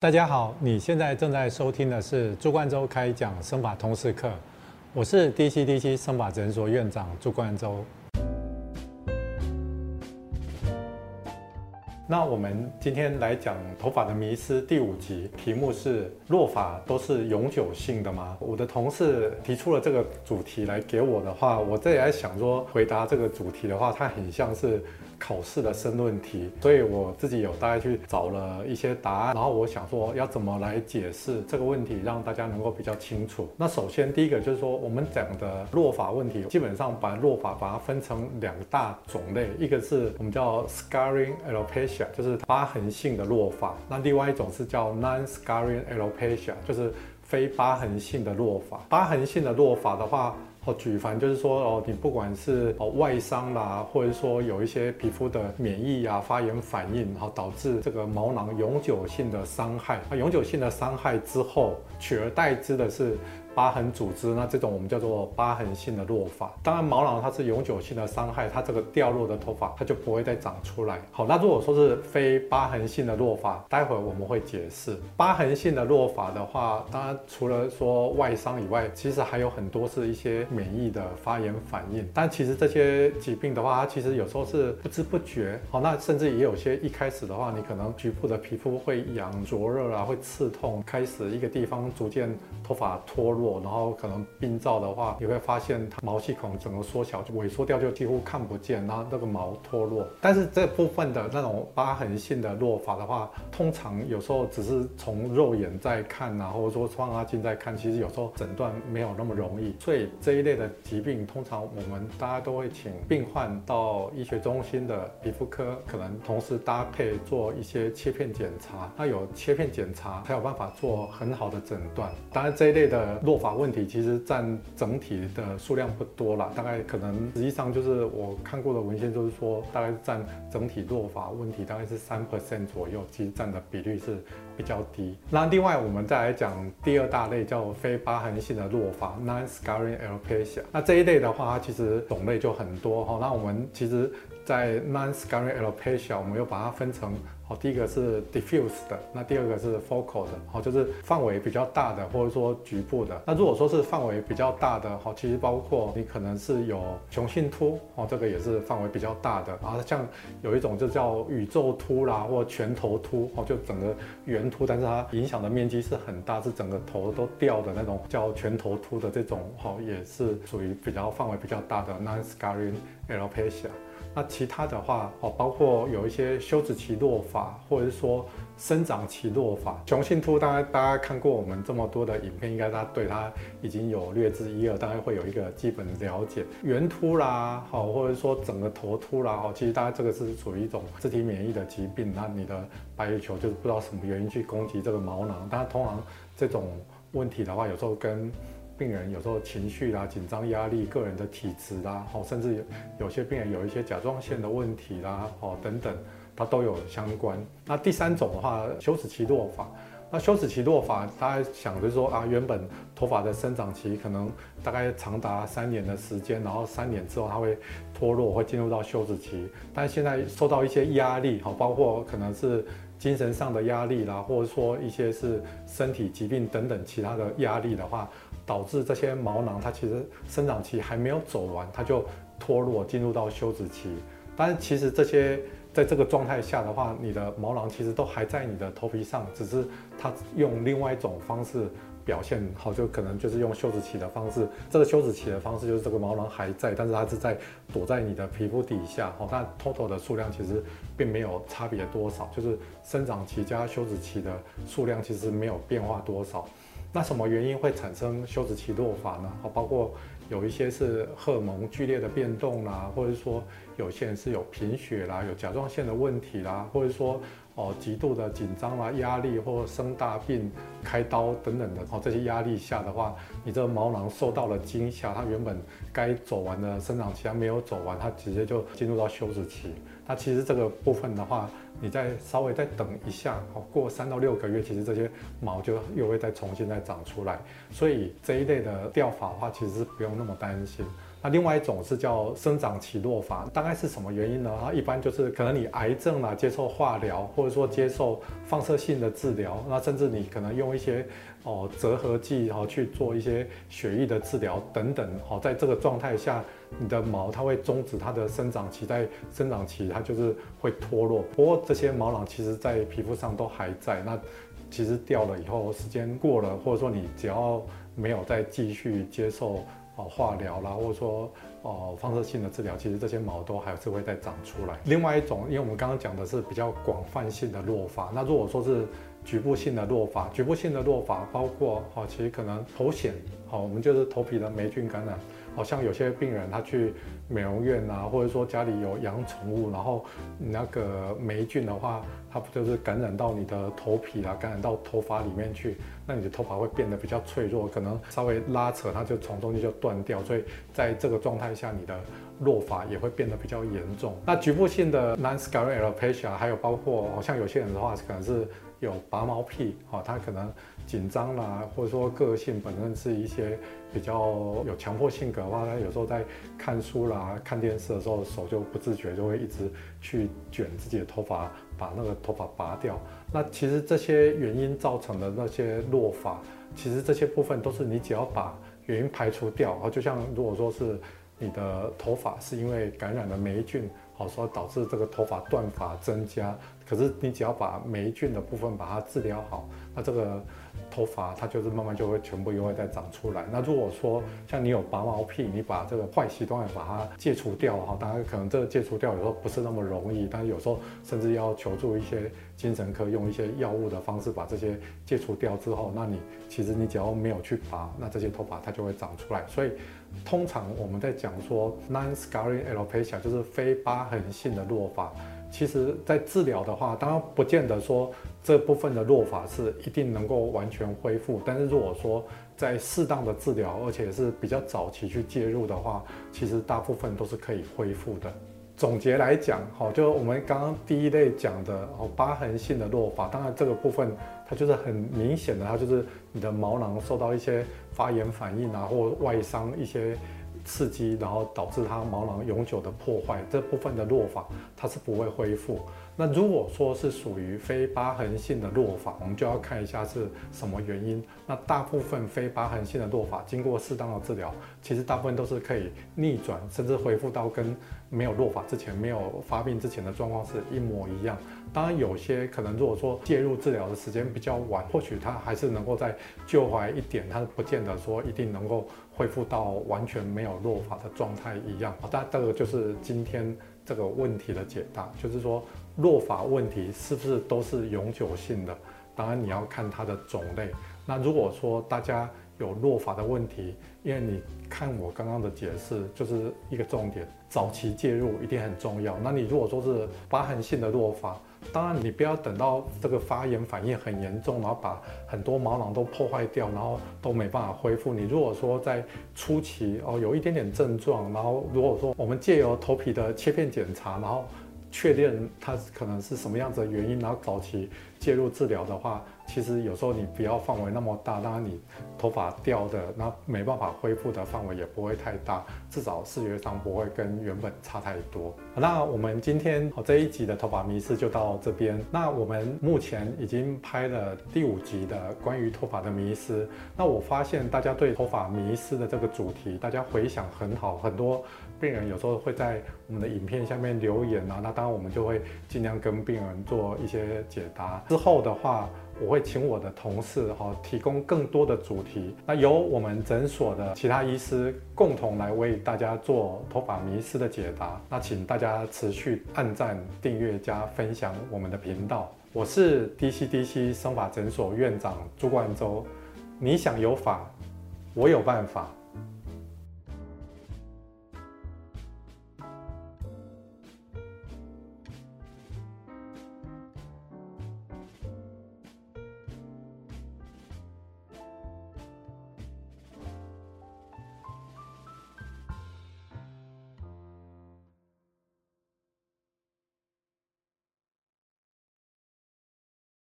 大家好，你现在正在收听的是朱冠洲开讲生法通识课，我是 DCDC 生法诊所院长朱冠洲。那我们今天来讲头发的迷思第五集，题目是落发都是永久性的吗？我的同事提出了这个主题来给我的话，我这里在想说，回答这个主题的话，它很像是。考试的申论题，所以我自己有大概去找了一些答案，然后我想说要怎么来解释这个问题，让大家能够比较清楚。那首先第一个就是说，我们讲的落发问题，基本上把落发把它分成两大种类，一个是我们叫 scarring alopecia，就是疤痕性的落发；那另外一种是叫 non-scarring alopecia，就是非疤痕性的落发。疤痕性的落发的话。哦，举凡就是说哦，你不管是哦外伤啦，或者说有一些皮肤的免疫啊发炎反应，然后导致这个毛囊永久性的伤害。那永久性的伤害之后，取而代之的是。疤痕组织，那这种我们叫做疤痕性的落发。当然，毛囊它是永久性的伤害，它这个掉落的头发它就不会再长出来。好，那如果说是非疤痕性的落发，待会我们会解释。疤痕性的落发的话，当然除了说外伤以外，其实还有很多是一些免疫的发炎反应。但其实这些疾病的话，它其实有时候是不知不觉。好，那甚至也有些一开始的话，你可能局部的皮肤会痒、灼热啊，会刺痛，开始一个地方逐渐头发脱落。然后可能病灶的话，你会发现它毛细孔整个缩小，就萎缩掉，就几乎看不见，然后那个毛脱落。但是这部分的那种疤痕性的落发的话，通常有时候只是从肉眼在看啊，或者说放大镜在看，其实有时候诊断没有那么容易。所以这一类的疾病，通常我们大家都会请病患到医学中心的皮肤科，可能同时搭配做一些切片检查。那有切片检查才有办法做很好的诊断。当然这一类的落法问题其实占整体的数量不多了，大概可能实际上就是我看过的文献就是说，大概占整体落法问题大概是三 percent 左右，其实占的比率是比较低。那另外我们再来讲第二大类叫非疤痕性的落法 （non-scarring alopecia）。那这一类的话，它其实种类就很多哈。那我们其实，在 non-scarring alopecia，我们又把它分成。好，第一个是 diffuse 的，那第二个是 focal 的，好，就是范围比较大的，或者说局部的。那如果说是范围比较大的，哦，其实包括你可能是有雄性秃，哦，这个也是范围比较大的。然后像有一种就叫宇宙秃啦，或拳头秃，哦，就整个圆秃，但是它影响的面积是很大，是整个头都掉的那种，叫拳头秃的这种，好，也是属于比较范围比较大的 non-scarring alopecia。那其他的话哦，包括有一些休止期落发，或者是说生长期落发。雄性秃，大家大家看过我们这么多的影片，应该大家对它已经有略知一二，大概会有一个基本的了解。圆秃啦，好，或者说整个头秃啦，好，其实大家这个是属于一种自体免疫的疾病。那你的白血球就是不知道什么原因去攻击这个毛囊。但通常这种问题的话，有时候跟病人有时候情绪啦、紧张、压力、个人的体质啦，哦，甚至有些病人有一些甲状腺的问题啦，哦等等，它都有相关。那第三种的话，休止期落发。那休止期落发，大家想着说啊，原本头发的生长期可能大概长达三年的时间，然后三年之后它会脱落，会进入到休止期。但现在受到一些压力，哈，包括可能是精神上的压力啦，或者说一些是身体疾病等等其他的压力的话。导致这些毛囊它其实生长期还没有走完，它就脱落进入到休止期。但是其实这些在这个状态下的话，你的毛囊其实都还在你的头皮上，只是它用另外一种方式表现好，就可能就是用休止期的方式。这个休止期的方式就是这个毛囊还在，但是它是在躲在你的皮肤底下。好，但 total 的数量其实并没有差别多少，就是生长期加休止期的数量其实没有变化多少。那什么原因会产生休止期落发呢？包括有一些是荷尔蒙剧烈的变动啦，或者说有些人是有贫血啦，有甲状腺的问题啦，或者说哦极度的紧张啦、压力或生大病、开刀等等的哦这些压力下的话，你这个毛囊受到了惊吓，它原本该走完的生长期它没有走完，它直接就进入到休止期。那其实这个部分的话，你再稍微再等一下，哦，过三到六个月，其实这些毛就又会再重新再长出来。所以这一类的掉发的话，其实是不用那么担心。那另外一种是叫生长期落法，大概是什么原因呢？啊，一般就是可能你癌症啊，接受化疗，或者说接受放射性的治疗，那甚至你可能用一些哦折合剂哈去做一些血液的治疗等等，好，在这个状态下，你的毛它会终止它的生长期，在生长期它就是会脱落。不过这些毛囊其实在皮肤上都还在，那其实掉了以后，时间过了，或者说你只要没有再继续接受。哦，化疗啦，或者说哦放射性的治疗，其实这些毛都还是会再长出来。另外一种，因为我们刚刚讲的是比较广泛性的落发，那如果说是局部性的落发，局部性的落发包括哦，其实可能头癣，哦，我们就是头皮的霉菌感染。好像有些病人他去美容院啊，或者说家里有养宠物，然后那个霉菌的话，它不就是感染到你的头皮啊，感染到头发里面去，那你的头发会变得比较脆弱，可能稍微拉扯它就从中间就断掉，所以在这个状态下，你的落发也会变得比较严重。那局部性的 non-scarring alopecia 还有包括，好像有些人的话可能是有拔毛癖，哈，他可能。紧张啦，或者说个性本身是一些比较有强迫性格的话，他有时候在看书啦、看电视的时候，手就不自觉就会一直去卷自己的头发，把那个头发拔掉。那其实这些原因造成的那些落发，其实这些部分都是你只要把原因排除掉，啊，就像如果说是你的头发是因为感染了霉菌，好说导致这个头发断发增加，可是你只要把霉菌的部分把它治疗好，那这个。头发它就是慢慢就会全部又会再长出来。那如果说像你有拔毛癖，你把这个坏习惯把它戒除掉哈，当然可能这个戒除掉有时候不是那么容易，但是有时候甚至要求助一些精神科，用一些药物的方式把这些戒除掉之后，那你其实你只要没有去拔，那这些头发它就会长出来。所以通常我们在讲说 non-scarring alopecia 就是非疤痕性的落发。其实，在治疗的话，当然不见得说这部分的落发是一定能够完全恢复。但是如果说在适当的治疗，而且是比较早期去介入的话，其实大部分都是可以恢复的。总结来讲，好，就我们刚刚第一类讲的哦，疤痕性的落发，当然这个部分它就是很明显的，它就是你的毛囊受到一些发炎反应啊，或外伤一些。刺激，然后导致它毛囊永久的破坏，这部分的落发它是不会恢复。那如果说是属于非疤痕性的落法，我们就要看一下是什么原因。那大部分非疤痕性的落法，经过适当的治疗，其实大部分都是可以逆转，甚至恢复到跟没有落法之前、没有发病之前的状况是一模一样。当然，有些可能如果说介入治疗的时间比较晚，或许它还是能够再救回来一点，它不见得说一定能够恢复到完全没有落法的状态一样。好，大这个就是今天这个问题的解答，就是说落法问题是不是都是永久性的？当然你要看它的种类。那如果说大家有落发的问题，因为你看我刚刚的解释，就是一个重点，早期介入一定很重要。那你如果说是疤痕性的落发，当然，你不要等到这个发炎反应很严重，然后把很多毛囊都破坏掉，然后都没办法恢复。你如果说在初期哦有一点点症状，然后如果说我们借由头皮的切片检查，然后确定它可能是什么样子的原因，然后早期介入治疗的话。其实有时候你不要范围那么大，当然你头发掉的那没办法恢复的范围也不会太大，至少视觉上不会跟原本差太多。那我们今天哦这一集的头发迷失就到这边。那我们目前已经拍了第五集的关于头发的迷失。那我发现大家对头发迷失的这个主题，大家回想很好，很多病人有时候会在我们的影片下面留言啊，那当然我们就会尽量跟病人做一些解答。之后的话。我会请我的同事哈提供更多的主题，那由我们诊所的其他医师共同来为大家做头发迷失的解答。那请大家持续按赞、订阅加分享我们的频道。我是 DCDC 生发诊所院长朱冠洲，你想有法，我有办法。